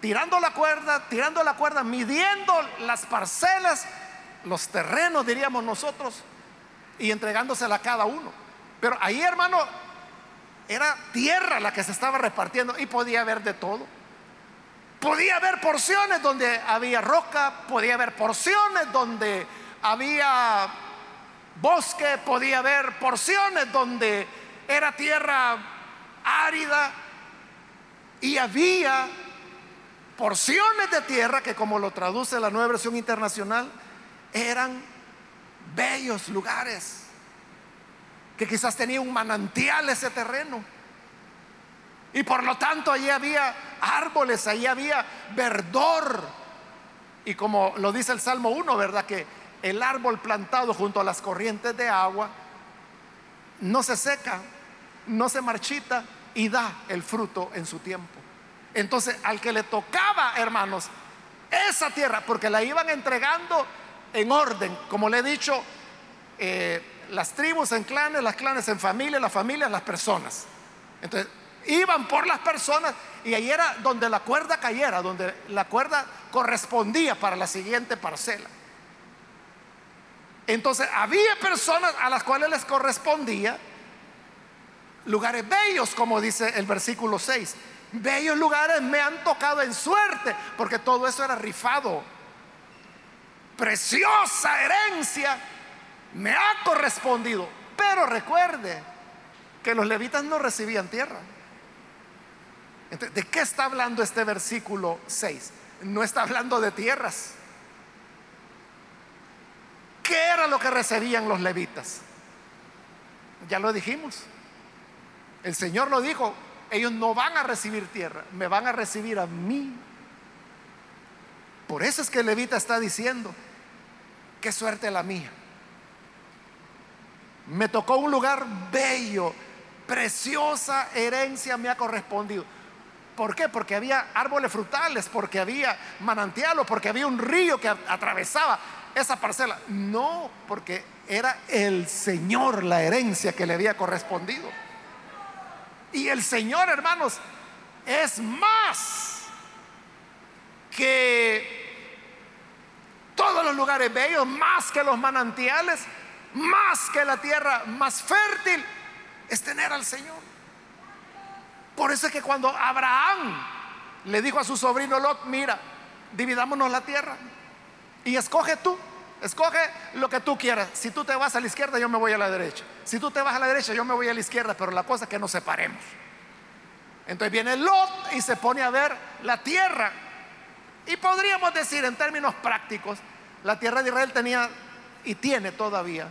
tirando la cuerda, tirando la cuerda, midiendo las parcelas, los terrenos, diríamos nosotros, y entregándosela a cada uno. Pero ahí, hermano, era tierra la que se estaba repartiendo y podía haber de todo. Podía haber porciones donde había roca, podía haber porciones donde había bosque, podía haber porciones donde era tierra árida y había porciones de tierra que como lo traduce la nueva versión internacional, eran bellos lugares, que quizás tenía un manantial ese terreno. Y por lo tanto allí había árboles, allí había verdor. Y como lo dice el Salmo 1, ¿verdad? Que el árbol plantado junto a las corrientes de agua no se seca, no se marchita y da el fruto en su tiempo. Entonces, al que le tocaba, hermanos, esa tierra, porque la iban entregando en orden, como le he dicho, eh, las tribus en clanes, las clanes en familia, las familias, las personas. Entonces, iban por las personas y ahí era donde la cuerda cayera, donde la cuerda correspondía para la siguiente parcela. Entonces, había personas a las cuales les correspondía lugares bellos, como dice el versículo 6. Bellos lugares me han tocado en suerte, porque todo eso era rifado. Preciosa herencia me ha correspondido. Pero recuerde que los levitas no recibían tierra. ¿De qué está hablando este versículo 6? No está hablando de tierras. ¿Qué era lo que recibían los levitas? Ya lo dijimos. El Señor lo dijo, ellos no van a recibir tierra, me van a recibir a mí. Por eso es que el levita está diciendo, qué suerte la mía. Me tocó un lugar bello, preciosa herencia me ha correspondido. ¿Por qué? Porque había árboles frutales, porque había manantiales, porque había un río que atravesaba esa parcela. No, porque era el Señor la herencia que le había correspondido. Y el Señor, hermanos, es más que todos los lugares bellos, más que los manantiales, más que la tierra más fértil, es tener al Señor. Por eso es que cuando Abraham le dijo a su sobrino Lot, mira, dividámonos la tierra y escoge tú, escoge lo que tú quieras. Si tú te vas a la izquierda, yo me voy a la derecha. Si tú te vas a la derecha, yo me voy a la izquierda, pero la cosa es que nos separemos. Entonces viene Lot y se pone a ver la tierra. Y podríamos decir en términos prácticos, la tierra de Israel tenía y tiene todavía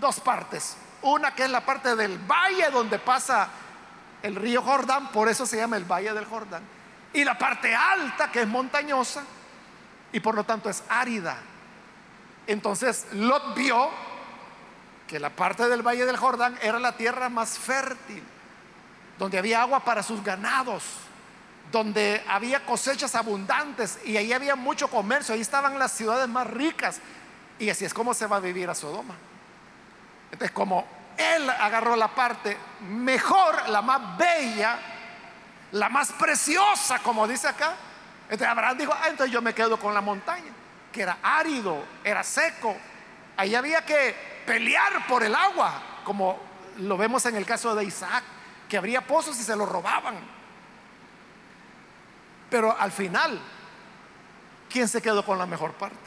dos partes. Una que es la parte del valle donde pasa el río Jordán, por eso se llama el valle del Jordán. Y la parte alta que es montañosa y por lo tanto es árida. Entonces Lot vio que la parte del Valle del Jordán era la tierra más fértil, donde había agua para sus ganados, donde había cosechas abundantes y ahí había mucho comercio, ahí estaban las ciudades más ricas. Y así es como se va a vivir a Sodoma. Entonces, como él agarró la parte mejor, la más bella, la más preciosa, como dice acá, entonces Abraham dijo, ah, entonces yo me quedo con la montaña, que era árido, era seco. Ahí había que pelear por el agua, como lo vemos en el caso de Isaac, que habría pozos y se los robaban. Pero al final, ¿quién se quedó con la mejor parte?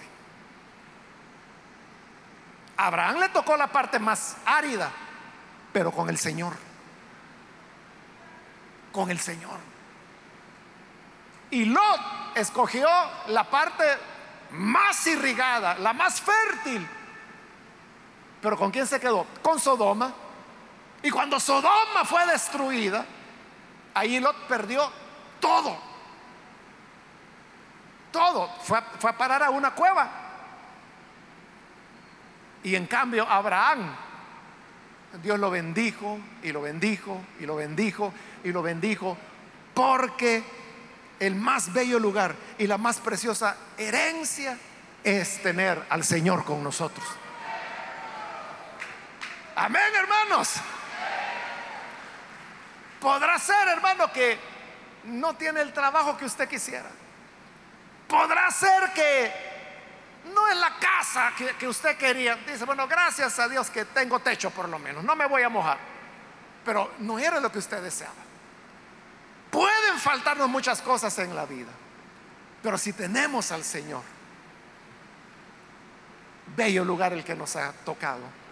Abraham le tocó la parte más árida, pero con el Señor. Con el Señor. Y Lot escogió la parte más irrigada, la más fértil, pero ¿con quién se quedó? Con Sodoma. Y cuando Sodoma fue destruida, ahí Lot perdió todo. Todo. Fue a, parar a una cueva. Y en cambio Abraham, Dios lo bendijo y lo bendijo y lo bendijo y lo bendijo porque el más bello lugar y la más preciosa herencia es tener al Señor con nosotros. Amén, hermanos. Podrá ser, hermano, que no tiene el trabajo que usted quisiera. Podrá ser que no es la casa que, usted quería. Dice, bueno, gracias a Dios que tengo techo por lo menos. No me voy a mojar. Pero no era lo que usted deseaba. Pueden faltarnos muchas cosas en la vida. Pero si tenemos al Señor, bello lugar el que nos ha tocado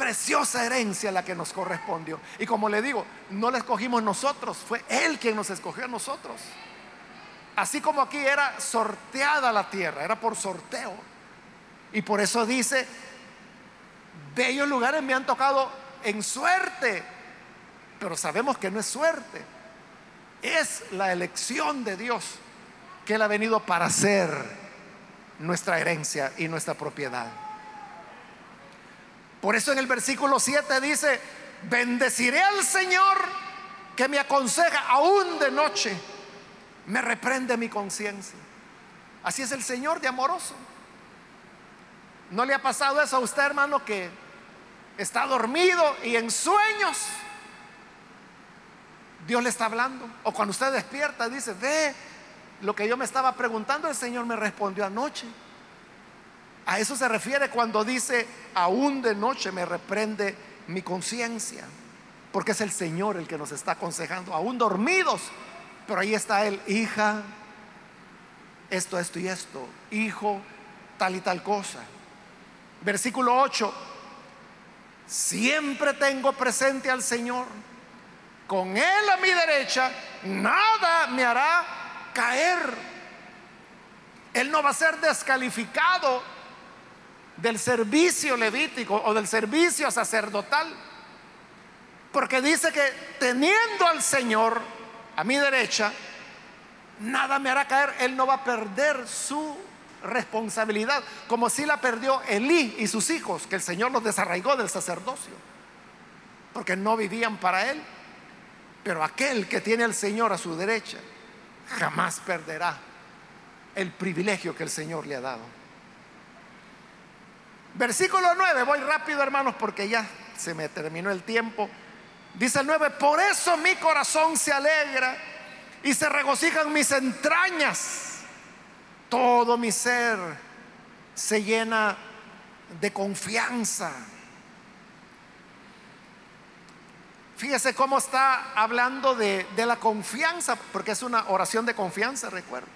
preciosa herencia la que nos correspondió. Y como le digo, no la escogimos nosotros, fue Él quien nos escogió a nosotros. Así como aquí era sorteada la tierra, era por sorteo. Y por eso dice, bellos lugares me han tocado en suerte. pero sabemos que no es suerte, es la elección de Dios que Él ha venido para ser nuestra herencia y nuestra propiedad. Por eso en el versículo 7 dice, bendeciré al Señor que me aconseja aún de noche, me reprende mi conciencia. Así es el Señor de amoroso. ¿No le ha pasado eso a usted, hermano, que está dormido y en sueños Dios le está hablando? O cuando usted despierta dice, ve, lo que yo me estaba preguntando, el Señor me respondió anoche. A eso se refiere cuando dice, aún de noche me reprende mi conciencia, porque es el Señor el que nos está aconsejando, aún dormidos, pero ahí está Él, hija, esto, esto y esto, hijo, tal y tal cosa. Versículo 8, siempre tengo presente al Señor, con Él a mi derecha, nada me hará caer. Él no va a ser descalificado del servicio levítico o del servicio sacerdotal. Porque dice que teniendo al Señor a mi derecha, nada me hará caer. Él no va a perder su responsabilidad, como si la perdió Elí y sus hijos, que el Señor los desarraigó del sacerdocio, porque no vivían para Él. Pero aquel que tiene al Señor a su derecha, jamás perderá el privilegio que el Señor le ha dado. Versículo 9, voy rápido hermanos porque ya se me terminó el tiempo. Dice el 9, por eso mi corazón se alegra y se regocijan mis entrañas. Todo mi ser se llena de confianza. Fíjese cómo está hablando de, de, la confianza, porque es una oración de confianza, recuerdo.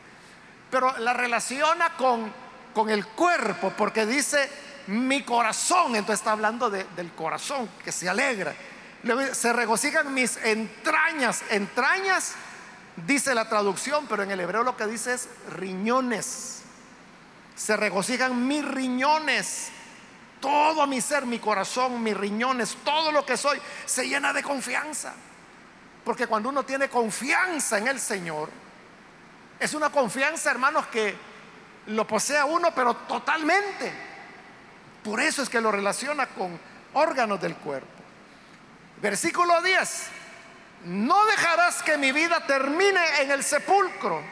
Pero la relaciona con, con el cuerpo, porque dice, mi corazón, entonces está hablando del corazón que se alegra. Se regocijan mis entrañas, entrañas, dice la traducción, pero en el hebreo lo que dice es riñones. Se regocijan mis riñones, todo mi ser, mi corazón, mis riñones, todo lo que soy, se llena de confianza. Porque cuando uno tiene confianza en el Señor, es una confianza, hermanos, que lo posee a uno, pero totalmente. Por eso es que lo relaciona con órganos del cuerpo. Versículo 10. No dejarás que mi vida termine en el sepulcro.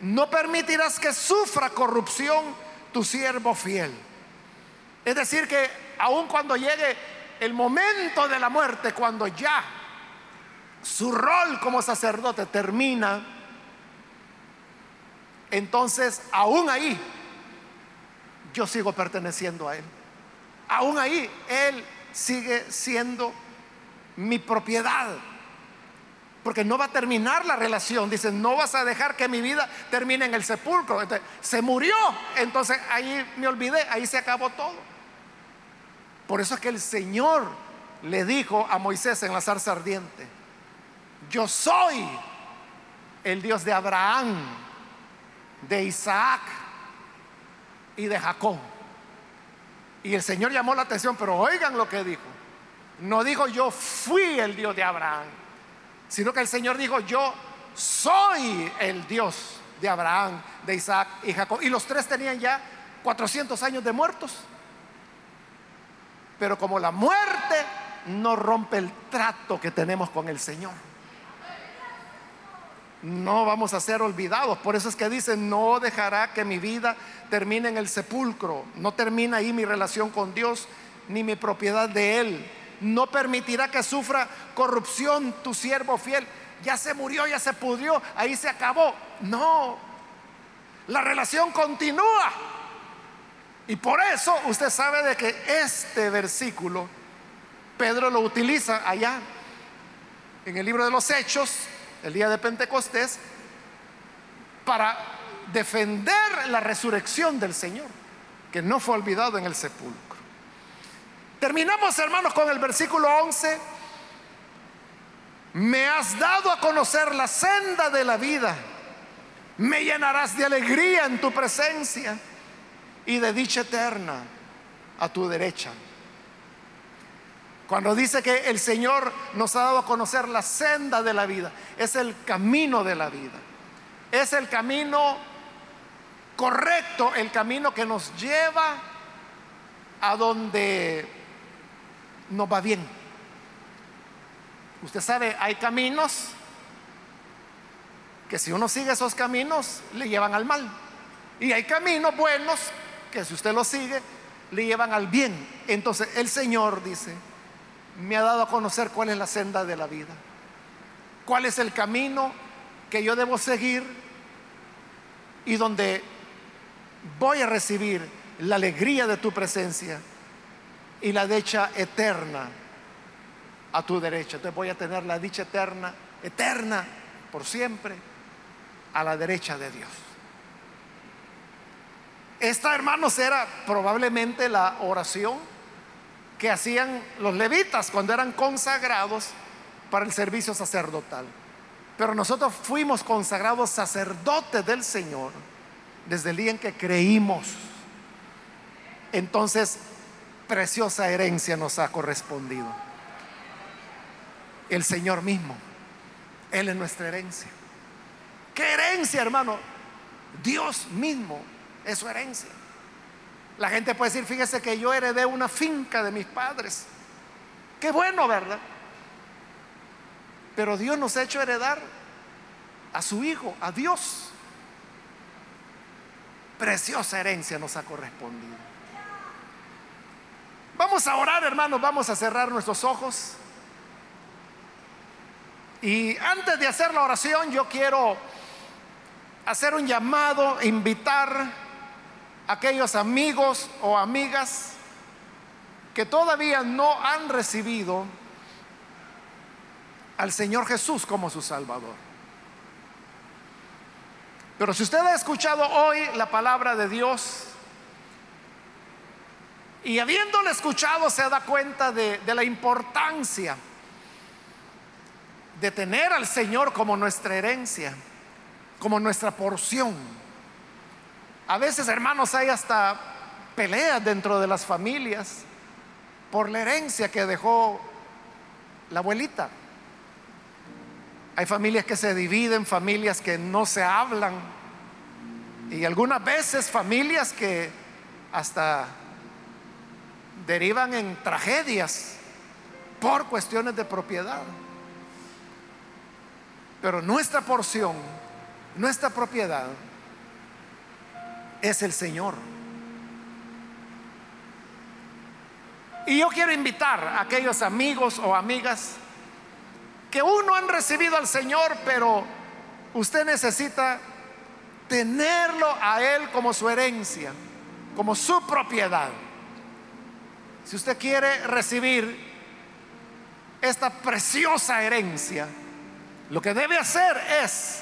No permitirás que sufra corrupción tu siervo fiel. Es decir, que aun cuando llegue el momento de la muerte, cuando ya su rol como sacerdote termina, entonces aún ahí yo sigo perteneciendo a Él. Aún ahí, Él sigue siendo mi propiedad. Porque no va a terminar la relación. Dice, no vas a dejar que mi vida termine en el sepulcro. se murió. Entonces ahí me olvidé, ahí se acabó todo. Por eso es que el Señor le dijo a Moisés en la zarza ardiente, yo soy el Dios de Abraham, de Isaac y de Jacob. Y el Señor llamó la atención, pero oigan lo que dijo. No dijo yo fui el Dios de Abraham, sino que el Señor dijo yo soy el Dios de Abraham, de Isaac y Jacob. Y los tres tenían ya 400 años de muertos. Pero como la muerte no rompe el trato que tenemos con el Señor no vamos a ser olvidados. Por eso es que dice, no dejará que mi vida termine en el sepulcro. No termina ahí mi relación con Dios ni mi propiedad de Él. No permitirá que sufra corrupción tu siervo fiel. Ya se murió, ya se pudrió, ahí se acabó. No, la relación continúa. Y por eso usted sabe de que este versículo Pedro lo utiliza allá en el libro de los Hechos el día de Pentecostés, para defender la resurrección del Señor, que no fue olvidado en el sepulcro. Terminamos, hermanos, con el versículo 11. Me has dado a conocer la senda de la vida. Me llenarás de alegría en tu presencia y de dicha eterna a tu derecha. Cuando dice que el Señor nos ha dado a conocer la senda de la vida, es el camino de la vida. Es el camino correcto, el camino que nos lleva a donde nos va bien. Usted sabe, hay caminos que si uno sigue esos caminos le llevan al mal. Y hay caminos buenos que si usted los sigue le llevan al bien. Entonces el Señor dice, me ha dado a conocer cuál es la senda de la vida, cuál es el camino que yo debo seguir y donde voy a recibir la alegría de tu presencia y la dicha eterna a tu derecha. Entonces voy a tener la dicha eterna, eterna, por siempre a la derecha de Dios. Esta, hermanos, era probablemente la oración que hacían los levitas cuando eran consagrados para el servicio sacerdotal. Pero nosotros fuimos consagrados sacerdotes del Señor desde el día en que creímos. Entonces, preciosa herencia nos ha correspondido. El Señor mismo, Él es nuestra herencia. ¿Qué herencia, hermano? Dios mismo es su herencia. La gente puede decir, fíjese que yo heredé una finca de mis padres. Qué bueno, ¿verdad? Pero Dios nos ha hecho heredar a su Hijo, a Dios. Preciosa herencia nos ha correspondido. Vamos a orar, hermanos, vamos a cerrar nuestros ojos. Y antes de hacer la oración, yo quiero hacer un llamado, invitar aquellos amigos o amigas que todavía no han recibido al Señor Jesús como su Salvador. Pero si usted ha escuchado hoy la palabra de Dios y habiéndole escuchado se da cuenta de, de la importancia de tener al Señor como nuestra herencia, como nuestra porción. A veces, hermanos, hay hasta peleas dentro de las familias por la herencia que dejó la abuelita. Hay familias que se dividen, familias que no se hablan y algunas veces familias que hasta derivan en tragedias por cuestiones de propiedad. Pero nuestra porción nuestra propiedad es el Señor. Y yo quiero invitar a aquellos amigos o amigas que aún no han recibido al Señor, pero usted necesita tenerlo a Él como su herencia, como su propiedad. Si usted quiere recibir esta preciosa herencia, lo que debe hacer es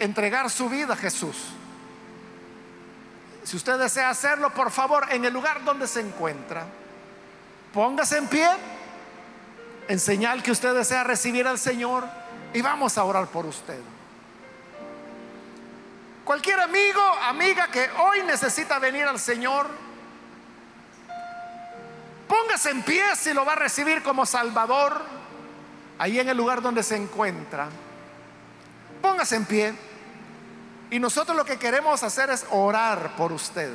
entregar su vida a Jesús. Si usted desea hacerlo, por favor, en el lugar donde se encuentra, póngase en pie en señal que usted desea recibir al Señor y vamos a orar por usted. Cualquier amigo, amiga que hoy necesita venir al Señor, póngase en pie si lo va a recibir como Salvador, ahí en el lugar donde se encuentra. Póngase en pie. Y nosotros lo que queremos hacer es orar por usted.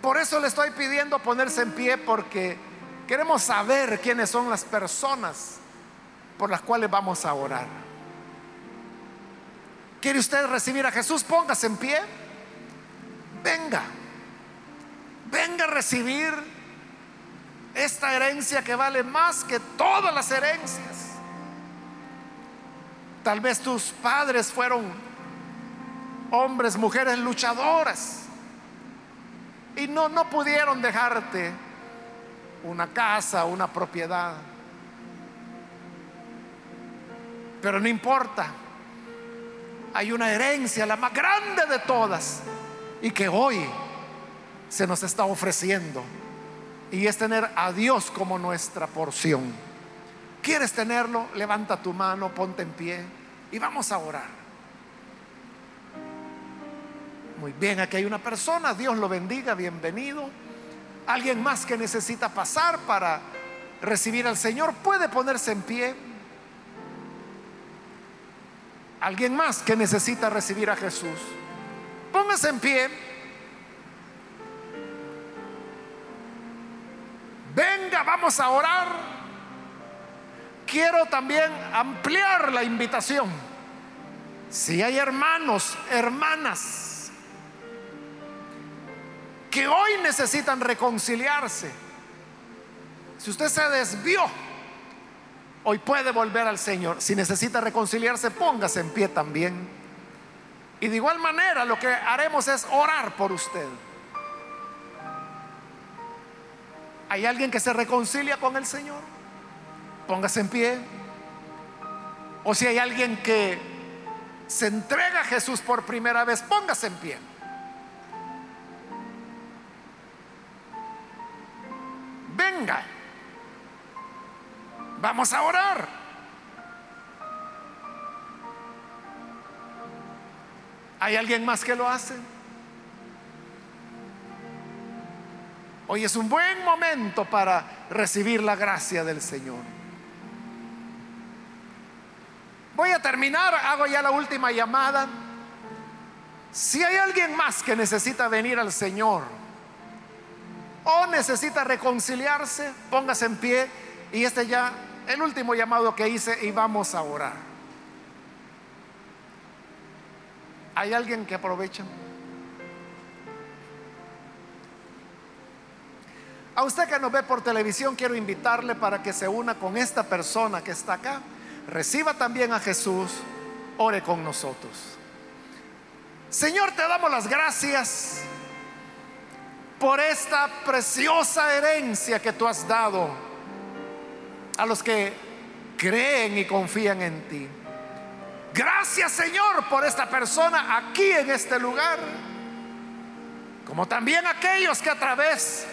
Por eso le estoy pidiendo ponerse en pie porque queremos saber quiénes son las personas por las cuales vamos a orar. ¿Quiere usted recibir a Jesús? Póngase en pie. Venga. Venga a recibir esta herencia que vale más que todas las herencias. Tal vez tus padres fueron hombres, mujeres luchadoras y no, no pudieron dejarte una casa, una propiedad. Pero no importa. Hay una herencia, la más grande de todas, y que hoy se nos está ofreciendo. Y es tener a Dios como nuestra porción. ¿Quieres tenerlo? Levanta tu mano, ponte en pie y vamos a orar. Muy bien, aquí hay una persona, Dios lo bendiga, bienvenido. Alguien más que necesita pasar para recibir al Señor puede ponerse en pie. Alguien más que necesita recibir a Jesús. Póngase en pie. Venga, vamos a orar. Quiero también ampliar la invitación. Si hay hermanos, hermanas, que hoy necesitan reconciliarse, si usted se desvió, hoy puede volver al Señor. Si necesita reconciliarse, póngase en pie también. Y de igual manera lo que haremos es orar por usted. ¿Hay alguien que se reconcilia con el Señor? Póngase en pie. O si hay alguien que se entrega a Jesús por primera vez, póngase en pie. Venga. Vamos a orar. ¿Hay alguien más que lo hace? Hoy es un buen momento para recibir la gracia del Señor. Voy a terminar, hago ya la última llamada. Si hay alguien más que necesita venir al Señor o necesita reconciliarse, póngase en pie y este ya el último llamado que hice y vamos a orar. ¿Hay alguien que aprovecha? A usted que nos ve por televisión, quiero invitarle para que se una con esta persona que está acá. Reciba también a Jesús, ore con nosotros. Señor, te damos las gracias por esta preciosa herencia que tú has dado a los que creen y confían en ti. Gracias Señor por esta persona aquí en este lugar, como también aquellos que a través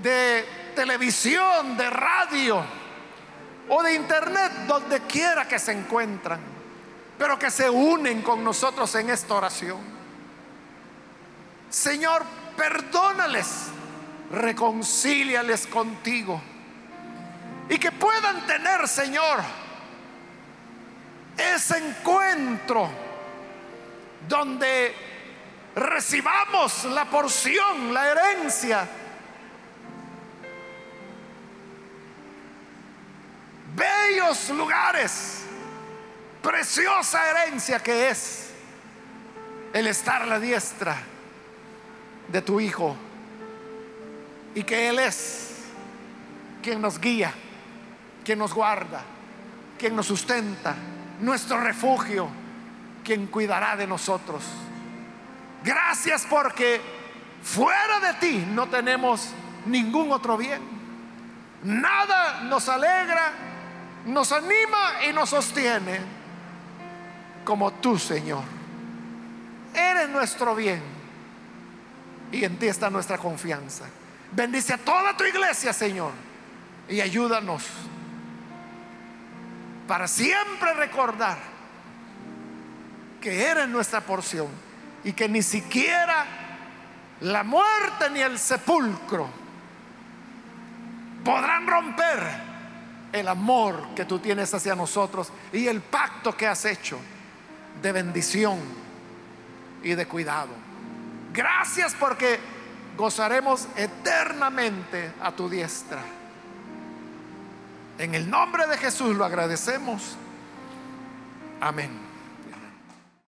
de televisión, de radio o de internet, donde quiera que se encuentran, pero que se unen con nosotros en esta oración. Señor, perdónales, reconcíliales contigo y que puedan tener, Señor, ese encuentro donde recibamos la porción, la herencia. Bellos lugares, preciosa herencia que es el estar la diestra de tu Hijo y que Él es quien nos guía quien nos guarda, quien nos sustenta, nuestro refugio, quien cuidará de nosotros. Gracias porque fuera de ti no tenemos ningún otro bien. Nada nos alegra, nos anima y nos sostiene como tú, Señor. Eres nuestro bien y en ti está nuestra confianza. Bendice a toda tu iglesia, Señor, y ayúdanos para siempre recordar que eres nuestra porción y que ni siquiera la muerte ni el sepulcro podrán romper el amor que tú tienes hacia nosotros y el pacto que has hecho de bendición y de cuidado. Gracias porque gozaremos eternamente a tu diestra. En el nombre de Jesús lo agradecemos. Amén.